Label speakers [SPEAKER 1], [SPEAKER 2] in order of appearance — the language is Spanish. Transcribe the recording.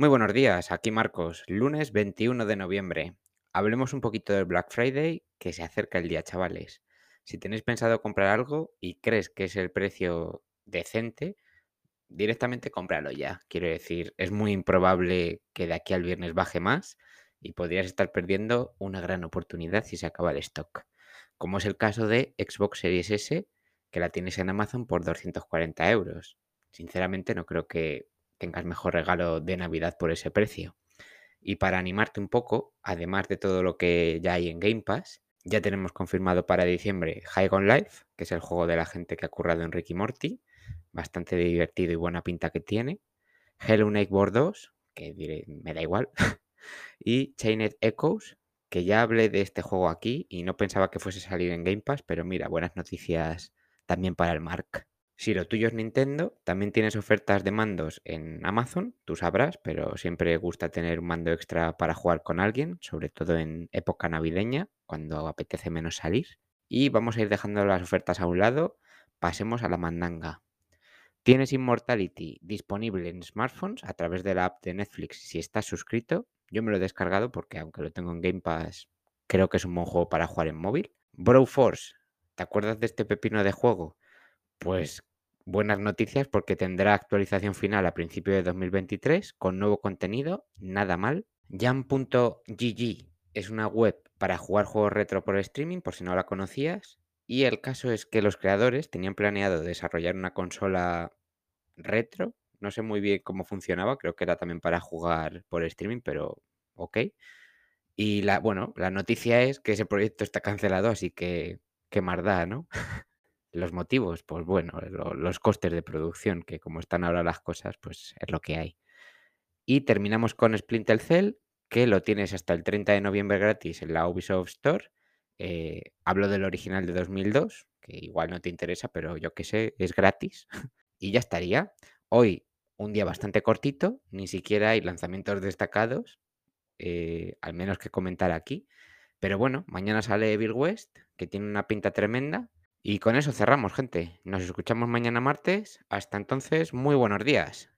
[SPEAKER 1] Muy buenos días, aquí Marcos, lunes 21 de noviembre. Hablemos un poquito del Black Friday, que se acerca el día, chavales. Si tenéis pensado comprar algo y crees que es el precio decente, directamente cómpralo ya. Quiero decir, es muy improbable que de aquí al viernes baje más y podrías estar perdiendo una gran oportunidad si se acaba el stock. Como es el caso de Xbox Series S, que la tienes en Amazon por 240 euros. Sinceramente no creo que tengas mejor regalo de Navidad por ese precio. Y para animarte un poco, además de todo lo que ya hay en Game Pass, ya tenemos confirmado para diciembre High on Life, que es el juego de la gente que ha currado en Ricky Morty, bastante divertido y buena pinta que tiene. Hello Neighbor 2, que diré, me da igual. y Chained Echoes, que ya hablé de este juego aquí y no pensaba que fuese a salir en Game Pass, pero mira, buenas noticias también para el Mark. Si lo tuyo es Nintendo, también tienes ofertas de mandos en Amazon, tú sabrás, pero siempre gusta tener un mando extra para jugar con alguien, sobre todo en época navideña, cuando apetece menos salir. Y vamos a ir dejando las ofertas a un lado, pasemos a la mandanga. Tienes Immortality disponible en smartphones a través de la app de Netflix si estás suscrito. Yo me lo he descargado porque aunque lo tengo en Game Pass, creo que es un buen juego para jugar en móvil. Bro Force, ¿te acuerdas de este pepino de juego? Pues buenas noticias porque tendrá actualización final a principios de 2023 con nuevo contenido, nada mal. Jam.gg es una web para jugar juegos retro por streaming, por si no la conocías. Y el caso es que los creadores tenían planeado desarrollar una consola retro. No sé muy bien cómo funcionaba, creo que era también para jugar por streaming, pero ok. Y la, bueno, la noticia es que ese proyecto está cancelado, así que qué da, ¿no? Los motivos, pues bueno, los costes de producción, que como están ahora las cosas, pues es lo que hay. Y terminamos con Splinter Cell, que lo tienes hasta el 30 de noviembre gratis en la Ubisoft Store. Eh, hablo del original de 2002, que igual no te interesa, pero yo que sé, es gratis. y ya estaría. Hoy, un día bastante cortito, ni siquiera hay lanzamientos destacados, eh, al menos que comentar aquí. Pero bueno, mañana sale Evil West, que tiene una pinta tremenda. Y con eso cerramos, gente. Nos escuchamos mañana martes. Hasta entonces, muy buenos días.